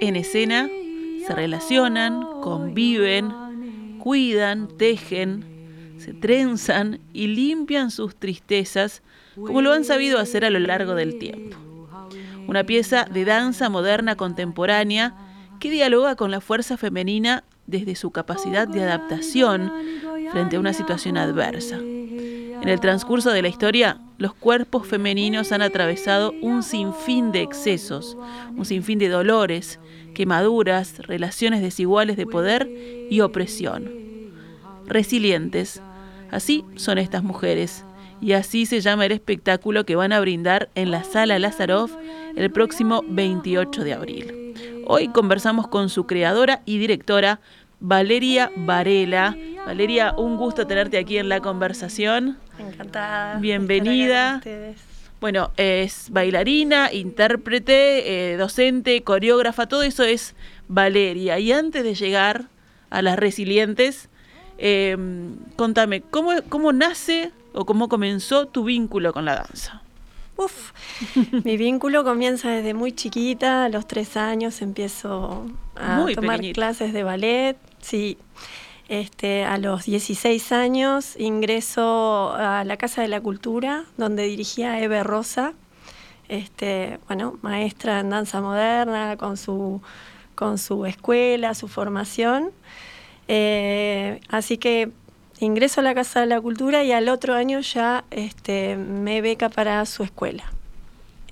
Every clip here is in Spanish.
En escena se relacionan, conviven, cuidan, tejen, se trenzan y limpian sus tristezas como lo han sabido hacer a lo largo del tiempo. Una pieza de danza moderna contemporánea que dialoga con la fuerza femenina desde su capacidad de adaptación frente a una situación adversa. En el transcurso de la historia, los cuerpos femeninos han atravesado un sinfín de excesos, un sinfín de dolores, quemaduras, relaciones desiguales de poder y opresión. Resilientes, así son estas mujeres, y así se llama el espectáculo que van a brindar en la Sala Lazaroff el próximo 28 de abril. Hoy conversamos con su creadora y directora, Valeria Varela. Valeria, un gusto tenerte aquí en la conversación. Encantada. Bienvenida. Bueno, es bailarina, intérprete, eh, docente, coreógrafa, todo eso es Valeria. Y antes de llegar a las resilientes, eh, contame, ¿cómo, ¿cómo nace o cómo comenzó tu vínculo con la danza? Uf, mi vínculo comienza desde muy chiquita, a los tres años empiezo a Muy tomar pequeñita. clases de ballet. Sí, este, a los 16 años ingreso a la Casa de la Cultura, donde dirigía a Eve Rosa, este, bueno, maestra en danza moderna, con su, con su escuela, su formación. Eh, así que ingreso a la Casa de la Cultura y al otro año ya este, me beca para su escuela.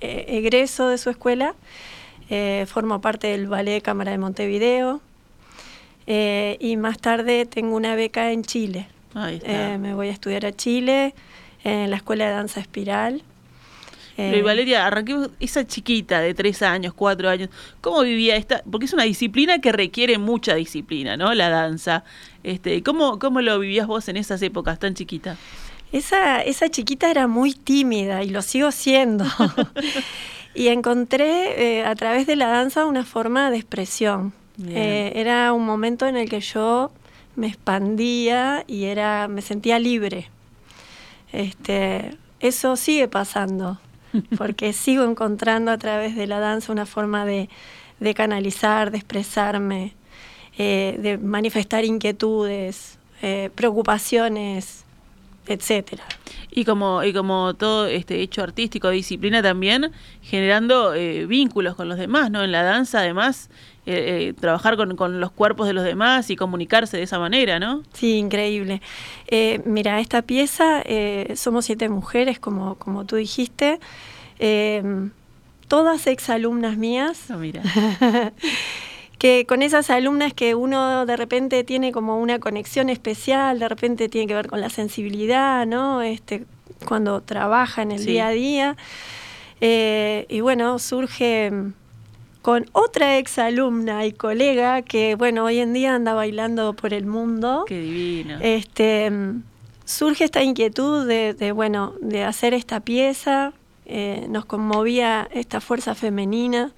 Eh, egreso de su escuela, eh, formo parte del Ballet Cámara de Montevideo eh, y más tarde tengo una beca en Chile. Ahí está. Eh, me voy a estudiar a Chile en la Escuela de Danza Espiral. Pero, y Eh, Valeria, arranquemos esa chiquita de tres años, cuatro años, ¿cómo vivía esta? Porque es una disciplina que requiere mucha disciplina, ¿no? La danza. Este, ¿cómo, ¿Cómo lo vivías vos en esas épocas tan chiquita? Esa, esa chiquita era muy tímida y lo sigo siendo. y encontré eh, a través de la danza una forma de expresión. Eh, era un momento en el que yo me expandía y era, me sentía libre. Este, eso sigue pasando, porque sigo encontrando a través de la danza una forma de, de canalizar, de expresarme, eh, de manifestar inquietudes, eh, preocupaciones, etcétera. Y como, y como todo este hecho artístico, disciplina también, generando eh, vínculos con los demás, ¿no? En la danza, además, eh, eh, trabajar con, con los cuerpos de los demás y comunicarse de esa manera, ¿no? Sí, increíble. Eh, mira, esta pieza, eh, somos siete mujeres, como, como tú dijiste, todas exalumnas mías, Ah, mira. que con esas alumnas que uno de repente tiene como una conexión especial, de repente tiene que ver con la sensibilidad, ¿no? Este, cuando trabaja en el Sí. día a día. Eh, y bueno, surge con otra exalumna y colega que, bueno, hoy en día anda bailando por el mundo. Qué divino. Este, surge esta inquietud de, de, bueno, de hacer esta pieza, eh, nos conmovía esta fuerza femenina.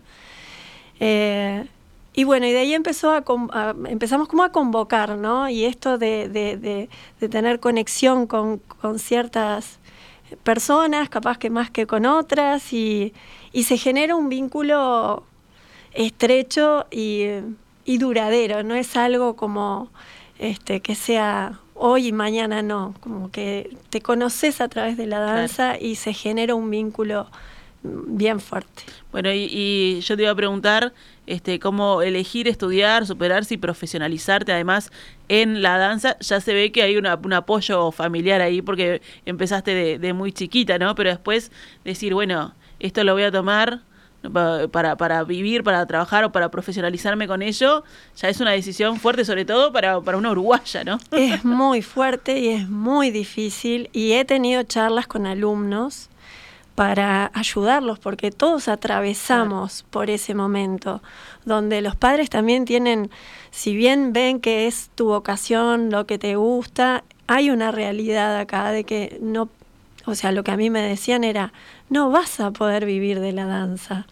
eh, y bueno, y de ahí empezó a, empezamos como a convocar, ¿no? Y esto de, de- de- de tener conexión con, con ciertas personas, capaz que más que con otras, y, y se genera un vínculo estrecho y, y duradero, no es algo como este, que sea hoy y mañana no, como que te conoces a través de la danza y se genera un vínculo bien fuerte. Bueno, y, y yo te iba a preguntar este, cómo elegir estudiar, superarse y profesionalizarte además en la danza. Ya se ve que hay una- un apoyo familiar ahí porque empezaste de, de muy chiquita, ¿no? Pero después decir, bueno, esto lo voy a tomar para, para vivir, para trabajar o para profesionalizarme con ello, ya es una decisión fuerte, sobre todo para, para una uruguaya, ¿no? Es muy fuerte y es muy difícil y he tenido charlas con alumnos para ayudarlos, porque todos atravesamos por ese momento, donde los padres también tienen, si bien ven que es tu vocación, lo que te gusta, hay una realidad acá de que no, o sea, lo que a mí me decían era, no vas a poder vivir de la danza.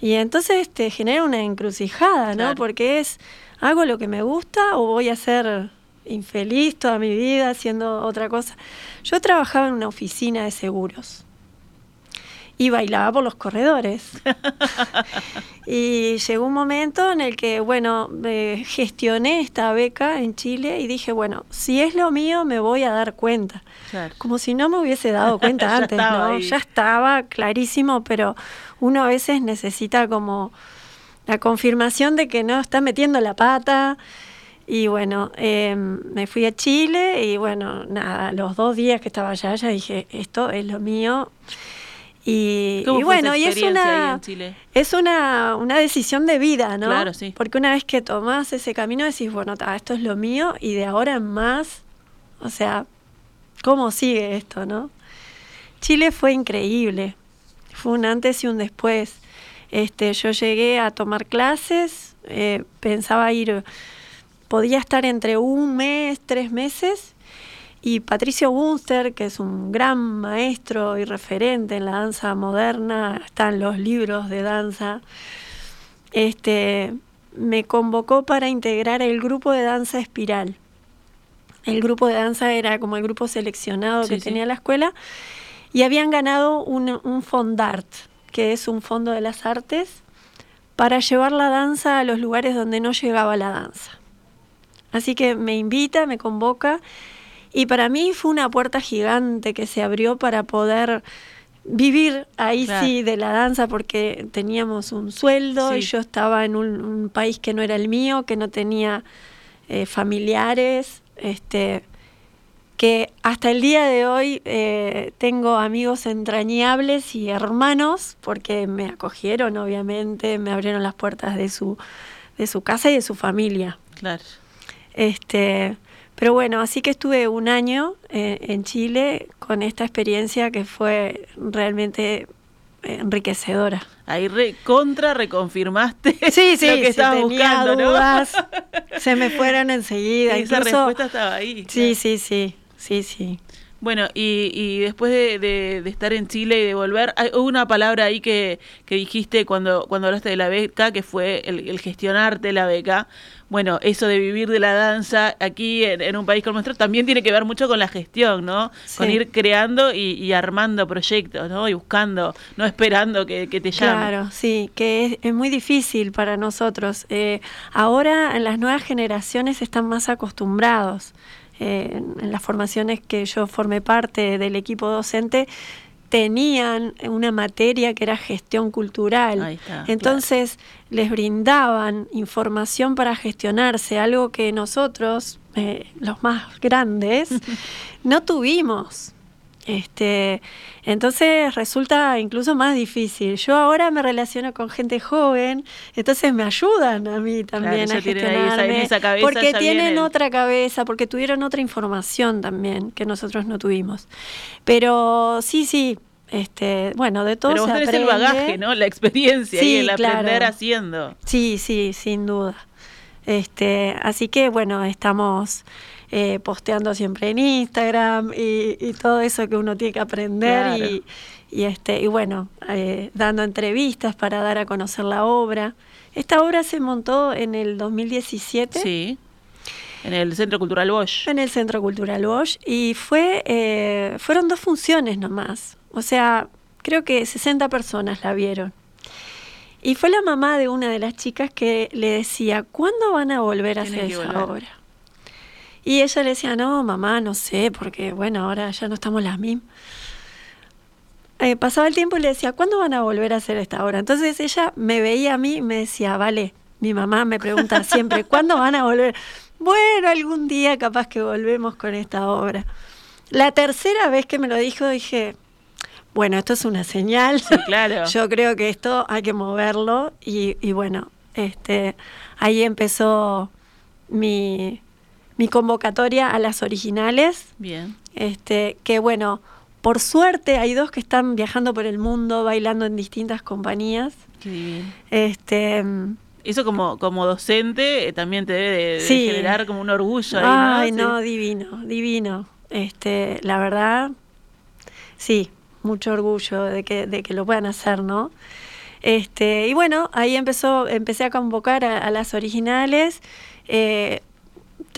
Y entonces te genera una encrucijada, ¿no? Claro. Porque es, ¿hago lo que me gusta o voy a ser infeliz toda mi vida haciendo otra cosa? Yo trabajaba en una oficina de seguros y bailaba por los corredores. y llegó un momento en el que, bueno, eh, gestioné esta beca en Chile y dije, bueno, si es lo mío, me voy a dar cuenta. Claro. Como si no me hubiese dado cuenta Ya antes, estaba ¿no? ahí. Ya estaba clarísimo, pero uno a veces necesita como la confirmación de que no está metiendo la pata. Y bueno, eh, me fui a Chile y bueno, nada, los dos días que estaba allá, ya dije, esto es lo mío. Y, ¿Cómo y fue bueno, y es una, es una, una decisión de vida, ¿no? Claro, sí. Porque una vez que tomás ese camino decís, bueno, ta, esto es lo mío y de ahora en más, o sea, ¿cómo sigue esto, no? Chile fue increíble, fue un antes y un después. Este, yo llegué a tomar clases, eh, pensaba ir, podía estar entre un mes, tres meses, y Patricio Bunster, que es un gran maestro y referente en la danza moderna, está en los libros de danza, este, me convocó para integrar el grupo de danza espiral. El grupo de danza era como el grupo seleccionado Sí, que sí. tenía la escuela y habían ganado un, un Fondart, que es un fondo de las artes, para llevar la danza a los lugares donde no llegaba la danza. Así que me invita, me convoca y para mí fue una puerta gigante que se abrió para poder vivir ahí Claro. sí de la danza porque teníamos un sueldo y yo estaba en un, un país que no era el mío, que no tenía eh, familiares, este, que hasta el día de hoy eh, tengo amigos entrañables y hermanos porque me acogieron obviamente, me abrieron las puertas de su, de su casa y de su familia. Claro. Este, pero bueno, así que estuve un año eh, en Chile con esta experiencia que fue realmente eh, enriquecedora. Ahí re, contra reconfirmaste Sí, sí, lo que si estabas tenía buscando, ¿no? se me fueron enseguida. Esa Incluso, respuesta estaba ahí. sí, claro. sí, sí, sí, sí. Bueno, y, y después de, de- de estar en Chile y de volver, hay hubo una palabra ahí que, que dijiste cuando, cuando hablaste de la beca, que fue el, el gestionarte la beca. Bueno, eso de vivir de la danza aquí en, en un país como nuestro también tiene que ver mucho con la gestión, ¿no? Con ir creando y, y armando proyectos, ¿no? Y buscando, no esperando que, que te llamen. Claro, sí, que es, es muy difícil para nosotros. Eh, ahora las nuevas generaciones están más acostumbrados. Eh, en, las formaciones que yo formé parte del equipo docente, tenían una materia que era gestión cultural. Está, Entonces les brindaban información para gestionarse, algo que nosotros, eh, los más grandes, no tuvimos. Este, entonces resulta incluso más difícil. Yo ahora me relaciono con gente joven, entonces me ayudan a mí también a esa- gestionarme, esa cabeza porque tienen otra cabeza, porque tuvieron otra información también que nosotros no tuvimos. Pero sí, sí, este, bueno, de todo Pero vos se tenés el bagaje, ¿no? La experiencia y el aprender claro. haciendo. Sí, sí, sin duda. Este, así que bueno, estamos eh, posteando siempre en Instagram y, y todo eso que uno tiene que aprender Claro. y, y, este, y bueno, eh, dando entrevistas para dar a conocer la obra. Esta obra se montó en el 2017 Sí. En el Centro Cultural Bosch. en el Centro Cultural Bosch y fue, eh, fueron dos funciones nomás. O sea, creo que 60 personas la vieron. Y fue la mamá de una de las chicas que le decía, ¿cuándo van a volver a hacer esa volver. obra? Y ella le decía, no, mamá, no sé, porque bueno, ahora ya no estamos las mismas. Eh, pasaba el tiempo y le decía, ¿cuándo van a volver a hacer esta obra? Entonces ella me veía a mí y me decía, vale, mi mamá me pregunta siempre, ¿cuándo van a volver? Bueno, algún día capaz que volvemos con esta obra. La tercera vez que me lo dijo dije, bueno, esto es una señal. Sí, claro. Yo creo que esto hay que moverlo y, y bueno, este, ahí empezó mi, mi convocatoria a las originales, Bien. este, que bueno, por suerte hay dos que están viajando por el mundo, bailando en distintas compañías. Qué divino. Este, Eso como, como docente eh, también te debe de, de Sí. generar como un orgullo ahí, ay, ¿no? no, Sí. divino, divino. Este, la verdad, sí, mucho orgullo de que, de que lo puedan hacer, ¿no? Este, y bueno, ahí empezó, empecé a convocar a, a las originales. eh,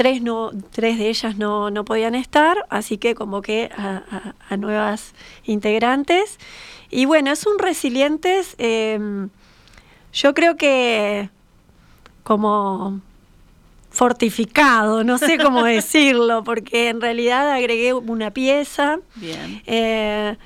tres, no, tres de ellas no, no podían estar, así que convoqué a, a- a nuevas integrantes. Y bueno, es un resilientes, eh, yo creo que como fortificado, no sé cómo decirlo, porque en realidad agregué una pieza. Bien. eh,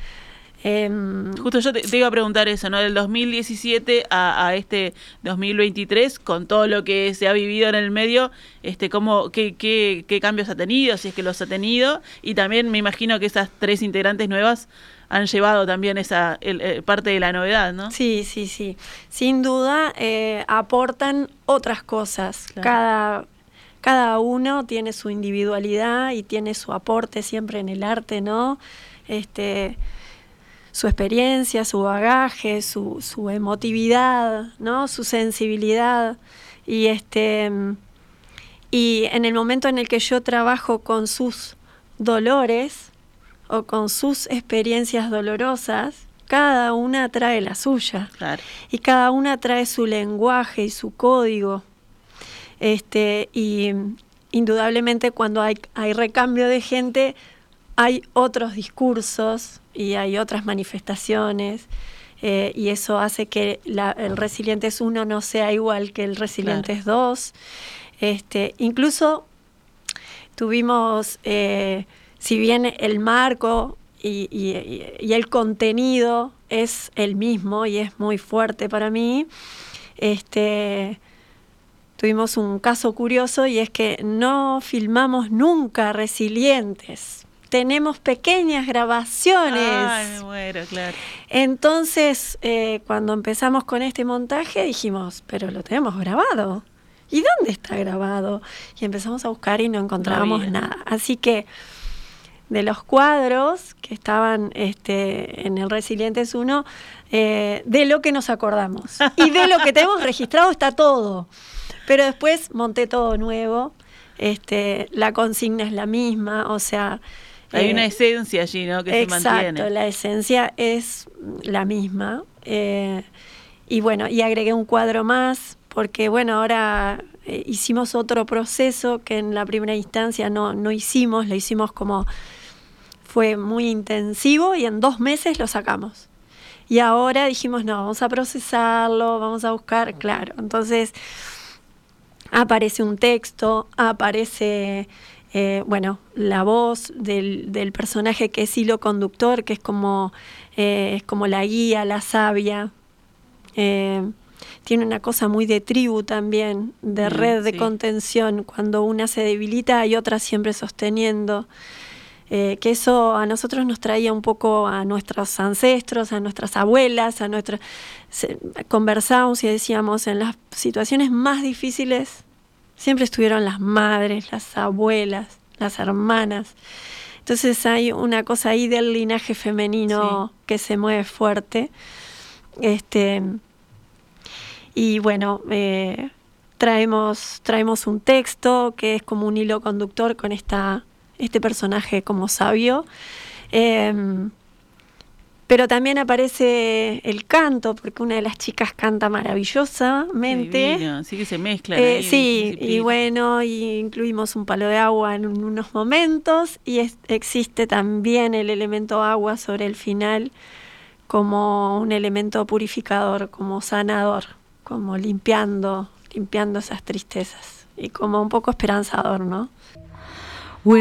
em, Justo yo te, te iba a preguntar eso, ¿no? Del 2017 a, a este 2023, con todo lo que se ha vivido en el medio, este, ¿cómo, qué, qué, qué cambios ha tenido, si es que los ha tenido? Y también me imagino que esas tres integrantes nuevas han llevado también esa el- eh, parte de la novedad, ¿no? Sí, sí, sí. Sin duda eh, aportan otras cosas. Claro. Cada, cada uno tiene su individualidad y tiene su aporte siempre en el arte, ¿no? Este, su experiencia, su bagaje, su, su emotividad, ¿no? Su sensibilidad. Y este y en el momento en el que yo trabajo con sus dolores o con sus experiencias dolorosas, cada una trae la suya Claro. y cada una trae su lenguaje y su código. Este, y indudablemente cuando hay, hay recambio de gente, hay otros discursos y hay otras manifestaciones. eh, y eso hace que la- el Resilientes 1 no sea igual que el Resilientes 2. Este, incluso tuvimos, eh, si bien el marco y, y- y el contenido es el mismo y es muy fuerte para mí, este, tuvimos un caso curioso y es que no filmamos nunca resilientes. Tenemos pequeñas grabaciones. Ay, me muero, claro. Entonces, eh, cuando empezamos con este montaje, dijimos, pero lo tenemos grabado. ¿Y dónde está grabado? Y empezamos a buscar y no encontrábamos nada. Así que de los cuadros que estaban este, en el Resilientes 1, eh, de lo que nos acordamos. Y de lo que tenemos registrado está todo. Pero después monté todo nuevo. Este, la consigna es la misma, o sea... Hay eh, una esencia allí, ¿no? Que se Exacto, mantiene. la esencia es la misma. eh, y bueno, y agregué un cuadro más, porque bueno, ahora eh, hicimos otro proceso que en la primera instancia no, no hicimos, lo hicimos como fue muy intensivo y en dos meses lo sacamos. Y ahora dijimos, no, vamos a procesarlo, vamos a buscar, claro. Entonces aparece un texto, aparece, eh, bueno, la voz del, del personaje que es hilo conductor, que es como, eh, es como la guía, la sabia. Eh, tiene una cosa muy de tribu también, de Mm, red de sí. contención. Cuando una se debilita hay otra siempre sosteniendo. Que eso a nosotros nos traía un poco a nuestros ancestros, a nuestras abuelas, a nuestras... Conversábamos y decíamos, en las situaciones más difíciles siempre estuvieron las madres, las abuelas, las hermanas. Entonces hay una cosa ahí del linaje femenino que se mueve fuerte. Este, y bueno, eh, traemos, traemos un texto que es como un hilo conductor con esta, este personaje como sabio. Em, pero también aparece el canto, porque una de las chicas canta maravillosamente. divino, Sí que se mezclan. Eh, sí, y bueno, y incluimos un palo de agua en unos momentos y es- existe también el elemento agua sobre el final como un elemento purificador, como sanador, como limpiando, limpiando esas tristezas y como un poco esperanzador, ¿no? We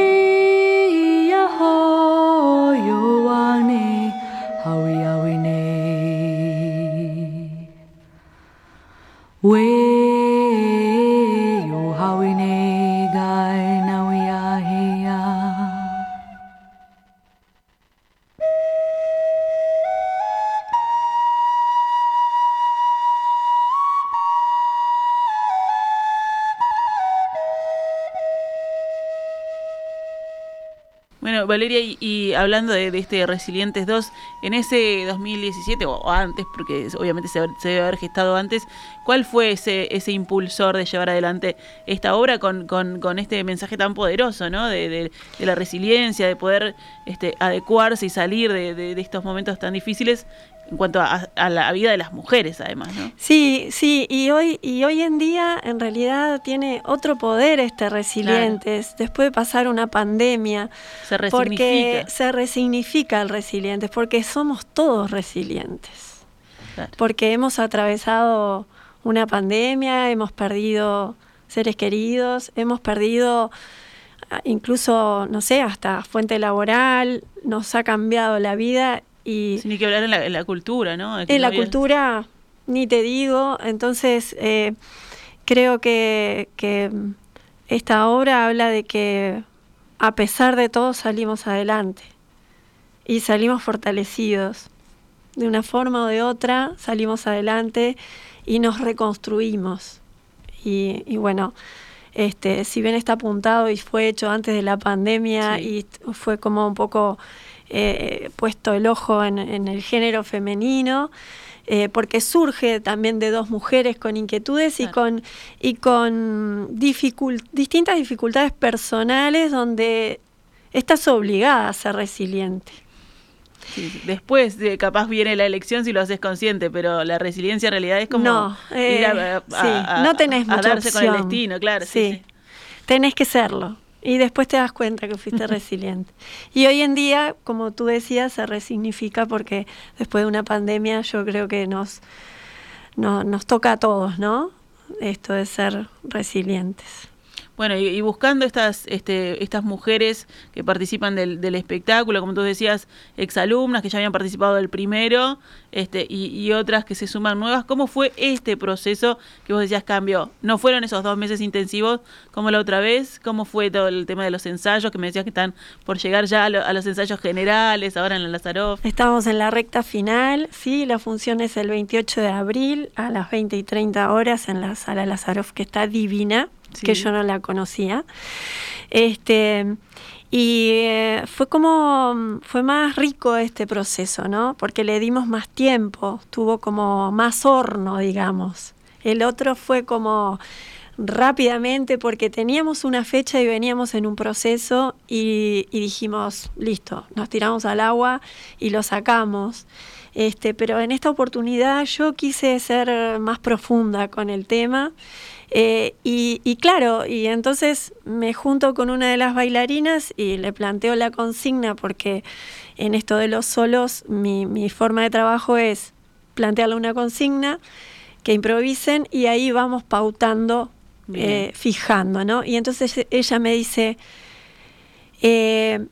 Bueno, Valeria, y, hablando de, este Resilientes 2, en ese 2017, o, antes, porque obviamente se, debe haber gestado antes, ¿cuál fue ese, ese impulsor de llevar adelante esta obra con, este mensaje tan poderoso, ¿no? De, la resiliencia, de poder este, adecuarse y salir de estos momentos tan difíciles en cuanto a, la vida de las mujeres además, ¿no? Sí, sí, y hoy, y hoy en día en realidad tiene otro poder este resilientes, después de pasar una pandemia. Se resignifica. Porque se resignifica el resilientes, porque somos todos resilientes. Porque hemos atravesado una pandemia, hemos perdido seres queridos, hemos perdido ah, incluso, no sé, hasta fuente laboral, nos ha cambiado la vida y ni que hablar en la, cultura, ¿no? En la cultura, ni te digo. Entonces, eh, creo que, que esta obra habla de que a pesar de todo salimos adelante y salimos fortalecidos. De una forma o de otra salimos adelante y nos reconstruimos. Y, y bueno, este, si bien está apuntado y fue hecho antes de la pandemia y fue como un poco eh, puesto el ojo en, el género femenino. Eh, porque surge también de dos mujeres con inquietudes y con, y con distintas dificultades personales donde estás obligada a ser resiliente. después de capaz viene la elección si lo haces consciente, pero la resiliencia en realidad es como no, ir a, eh, no tenés mucha darse con el destino, claro. sí. tenés que serlo y después te das cuenta que fuiste resiliente. Y hoy en día, como tú decías, se resignifica porque después de una pandemia yo creo que nos, nos toca a todos, ¿no? Esto de ser resilientes. Bueno, y, buscando estas, este, estas mujeres que participan del, espectáculo, como tú decías, exalumnas que ya habían participado del primero, este, y, otras que se suman nuevas, ¿cómo fue este proceso que vos decías cambió? ¿No fueron esos dos meses intensivos como la otra vez? ¿Cómo fue todo el tema de los ensayos? Que me decías que están por llegar ya a, los ensayos generales, ahora en la Lazaroff. Estamos en la recta final, sí, la función es el 28 de abril a las 20 y 30 horas en la sala Lazaroff, que está divina que yo no la conocía. Este, y eh, fue como, fue más rico este proceso, ¿no? Porque le dimos más tiempo, tuvo como más horno, digamos. El otro fue como rápidamente porque teníamos una fecha y veníamos en un proceso y, y, dijimos, listo, nos tiramos al agua y lo sacamos. Este, pero en esta oportunidad yo quise ser más profunda con el tema eh, y, claro, y entonces me junto con una de las bailarinas y le planteo la consigna porque en esto de los solos mi, forma de trabajo es plantearle una consigna, que improvisen y ahí vamos pautando, eh, fijando, ¿no? Y entonces ella me dice, eh,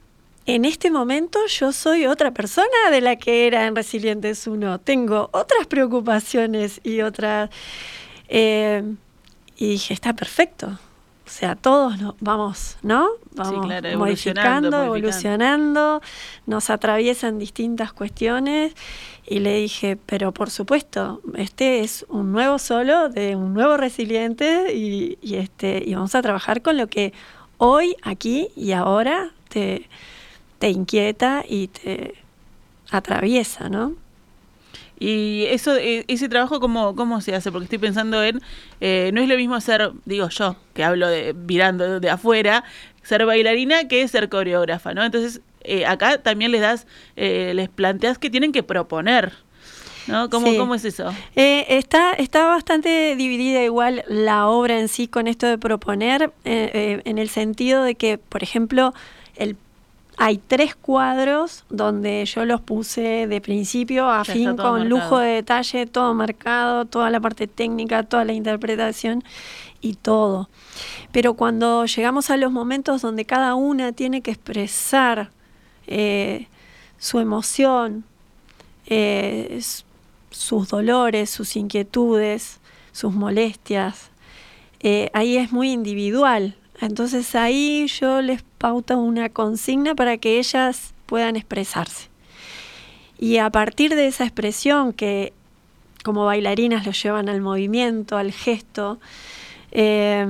en este momento yo soy otra persona de la que era en Resilientes 1, tengo otras preocupaciones y otras... Y dije, está perfecto. O sea, todos nos vamos, ¿no? Vamos modificando, evolucionando, nos atraviesan distintas cuestiones. Y le dije, pero por supuesto, este es un nuevo solo de un nuevo resiliente y, este, y vamos a trabajar con lo que hoy, aquí y ahora te, te inquieta y te atraviesa, ¿no? Y eso, e, ese trabajo, ¿cómo, cómo se hace? Porque estoy pensando en, eh, no es lo mismo ser, digo yo, que hablo de virando de afuera, ser bailarina que ser coreógrafa, ¿no? Entonces, eh, acá también les das, eh, les planteas que tienen que proponer, ¿no? ¿Cómo, ¿cómo es eso? está, está bastante dividida igual la obra en sí con esto de proponer, en el sentido de que, por ejemplo, el hay tres cuadros donde yo los puse de principio a fin con lujo de detalle, todo marcado, toda la parte técnica, toda la interpretación y todo. Pero cuando llegamos a los momentos donde cada una tiene que expresar eh, su emoción, eh, sus dolores, sus inquietudes, sus molestias, eh, ahí es muy individual. Entonces ahí yo les pauta una consigna para que ellas puedan expresarse. Y a partir de esa expresión que como bailarinas lo llevan al movimiento, al gesto, eh,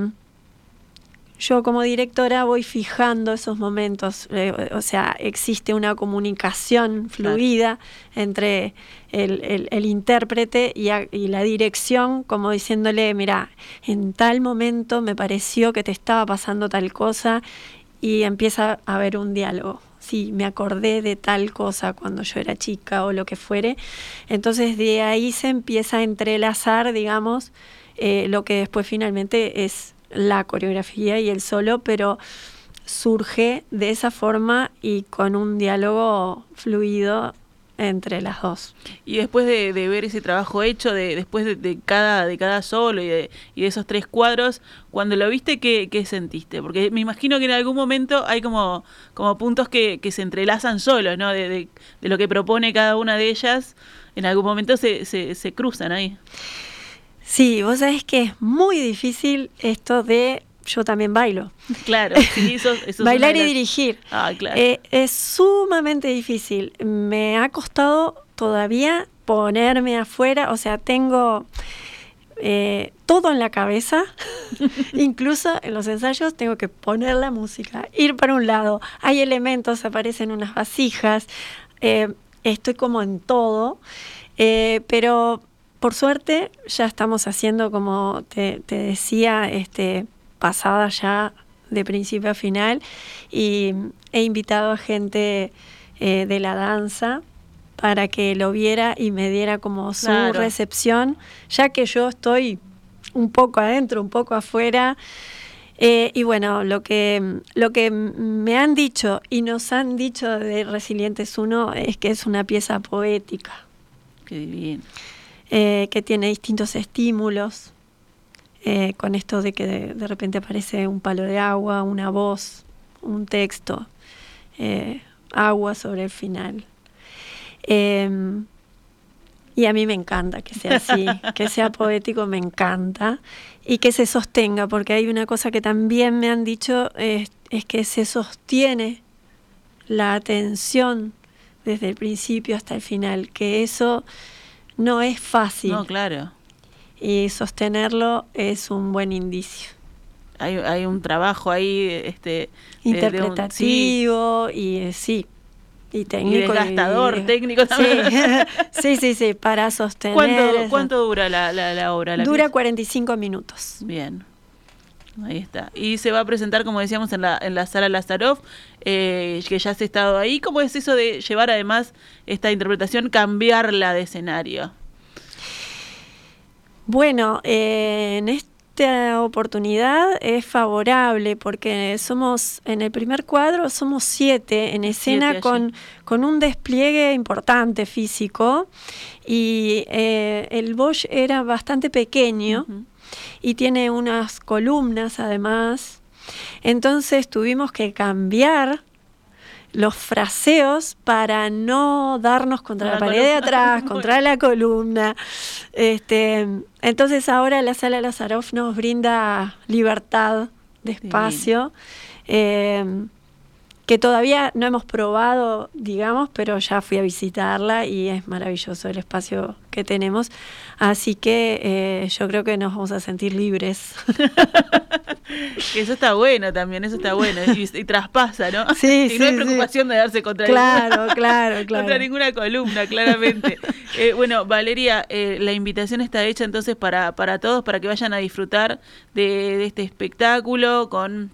yo como directora voy fijando esos momentos, eh, o sea, existe una comunicación fluida entre el, intérprete y, y, la dirección, como diciéndole, mira, en tal momento me pareció que te estaba pasando tal cosa y empieza a haber un diálogo. Si me acordé de tal cosa cuando yo era chica o lo que fuere. Entonces de ahí se empieza a entrelazar, digamos, eh, lo que después finalmente es la coreografía y el solo, pero surge de esa forma y con un diálogo fluido entre las dos. Y después de, ver ese trabajo hecho, de, después de, cada, de cada solo y de, esos tres cuadros, cuando lo viste, ¿qué, sentiste? Porque me imagino que en algún momento hay como, como puntos que, se entrelazan solos, ¿no? De, lo que propone cada una de ellas, en algún momento se, se, se cruzan ahí. Sí, vos sabés que es muy difícil esto de yo también bailo. Claro, sí, eso, Bailar y dirigir. Ah, claro. Eh, es sumamente difícil. Me ha costado todavía ponerme afuera, o sea, tengo eh, todo en la cabeza, incluso en los ensayos tengo que poner la música, ir para un lado, hay elementos, aparecen unas vasijas, eh, estoy como en todo, pero por suerte ya estamos haciendo, como te, te decía, este, pasada ya de principio a final y he invitado a gente eh, de la danza para que lo viera y me diera como su recepción, ya que yo estoy un poco adentro, un poco afuera. Eh, y bueno, lo que, lo que me han dicho y nos han dicho de Resilientes 1 es que es una pieza poética. Qué bien. Eh, que tiene distintos estímulos, eh, con esto de que de, repente aparece un palo de agua, una voz, un texto, eh, agua sobre el final. Em, y a mí me encanta que sea así, que sea poético, me encanta. Y que se sostenga, porque hay una cosa que también me han dicho, es que se sostiene la atención desde el principio hasta el final, que eso no es fácil. No, claro y sostenerlo es un buen indicio. Hay, hay un trabajo ahí este interpretativo y eh, sí y técnico y desgastador técnico también sí. sí sí para sostener ¿Cuánto, ¿cuánto dura la, la, obra? dura 45 minutos bien Ahí está. Y se va a presentar, como decíamos, en la, en la sala Lazarov, eh, que ya has estado ahí. ¿Cómo es eso de llevar además esta interpretación, cambiarla de escenario? Bueno, eh, en esta oportunidad es favorable porque somos, en el primer cuadro somos siete en escena con, con, un despliegue importante físico y eh, el Bosch era bastante pequeño y tiene unas columnas además. Entonces tuvimos que cambiar los fraseos para no darnos contra la, pared de atrás, contra la columna. Este, entonces ahora la sala Lazaroff nos brinda libertad de espacio. Eh, que todavía no hemos probado, digamos, pero ya fui a visitarla y es maravilloso el espacio que tenemos. Así que eh, yo creo que nos vamos a sentir libres. eso está bueno también, eso está bueno. Y, traspasa, ¿no? Sí, y no hay preocupación de darse contra claro, claro, claro. contra ninguna columna, claramente. Eh, bueno, Valeria, eh, la invitación está hecha entonces para, para todos, para que vayan a disfrutar de, de este espectáculo con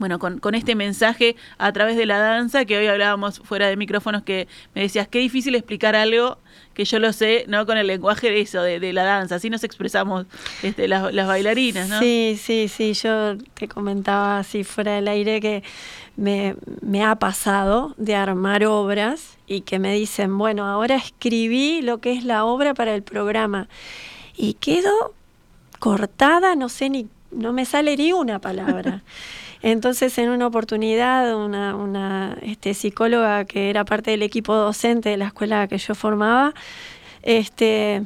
bueno, con, con, este mensaje a través de la danza, que hoy hablábamos fuera de micrófonos, que me decías, qué difícil explicar algo que yo lo sé, ¿no? Con el lenguaje de eso, de, la danza, así nos expresamos este, las, las, bailarinas, ¿no? Sí, sí, sí, yo te comentaba así fuera del aire que me, me ha pasado de armar obras y que me dicen, bueno, ahora escribí lo que es la obra para el programa y quedo cortada, no sé ni, no me sale ni una palabra. Entonces, en una oportunidad, una, este, psicóloga que era parte del equipo docente de la escuela que yo formaba, este,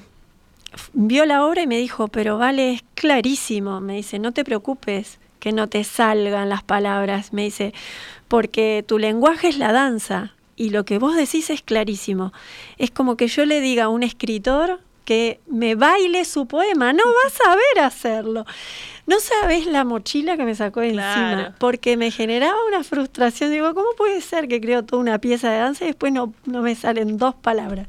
vio la obra y me dijo, pero vale, es clarísimo. Me dice, no te preocupes que no te salgan las palabras. Me dice, porque tu lenguaje es la danza y lo que vos decís es clarísimo. Es como que yo le diga a un escritor que me baile su poema, no va a saber hacerlo. No sabes la mochila que me sacó de Claro. encima, porque me generaba una frustración. Digo, ¿cómo puede ser que creo toda una pieza de danza y después no, no me salen dos palabras?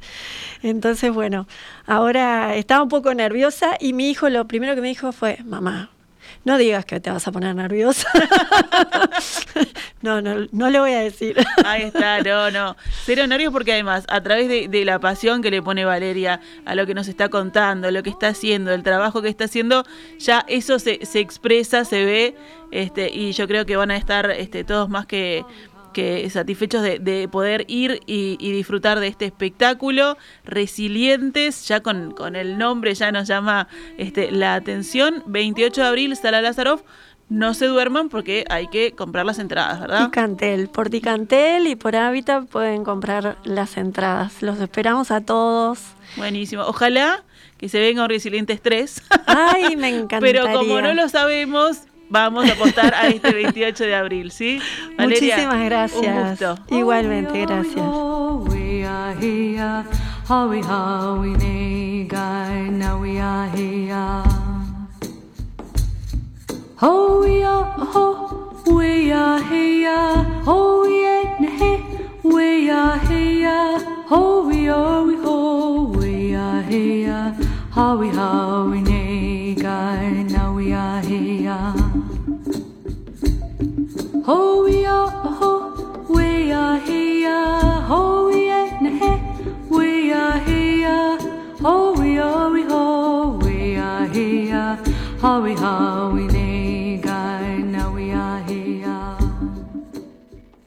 Entonces, bueno, ahora estaba un poco nerviosa y mi hijo lo primero que me dijo fue, mamá, no digas que te vas a poner nerviosa. no, no, no le voy a decir. Ahí está, no, no. Cero nervios porque además, a través de, la pasión que le pone Valeria a lo que nos está contando, lo que está haciendo, el trabajo que está haciendo, ya eso se, se expresa, se ve, este, y yo creo que van a estar este, todos más que, que satisfechos de, de poder ir y, y disfrutar de este espectáculo, resilientes, ya con, con el nombre ya nos llama este, la atención. 28 de abril, Sala Lázaro. No se duerman porque hay que comprar las entradas, ¿verdad? Ticantel, por Ticantel y por Hábitat pueden comprar las entradas. Los esperamos a todos. Buenísimo. Ojalá que se venga un Resilientes 3. Ay, me encantaría. Pero como no lo sabemos, vamos a apostar a este 28 de abril, ¿sí? Valeria, Muchísimas gracias. Un gusto. Igualmente, gracias. Ho ya ho we ya hey ya ho yeah hey we ya hey ya ho we oh we ho we ya hey ya how we how we nay guy now we are hey ya ho we ya ho we ya hey ya ho yeah hey we ya hey ya ho we oh we ho we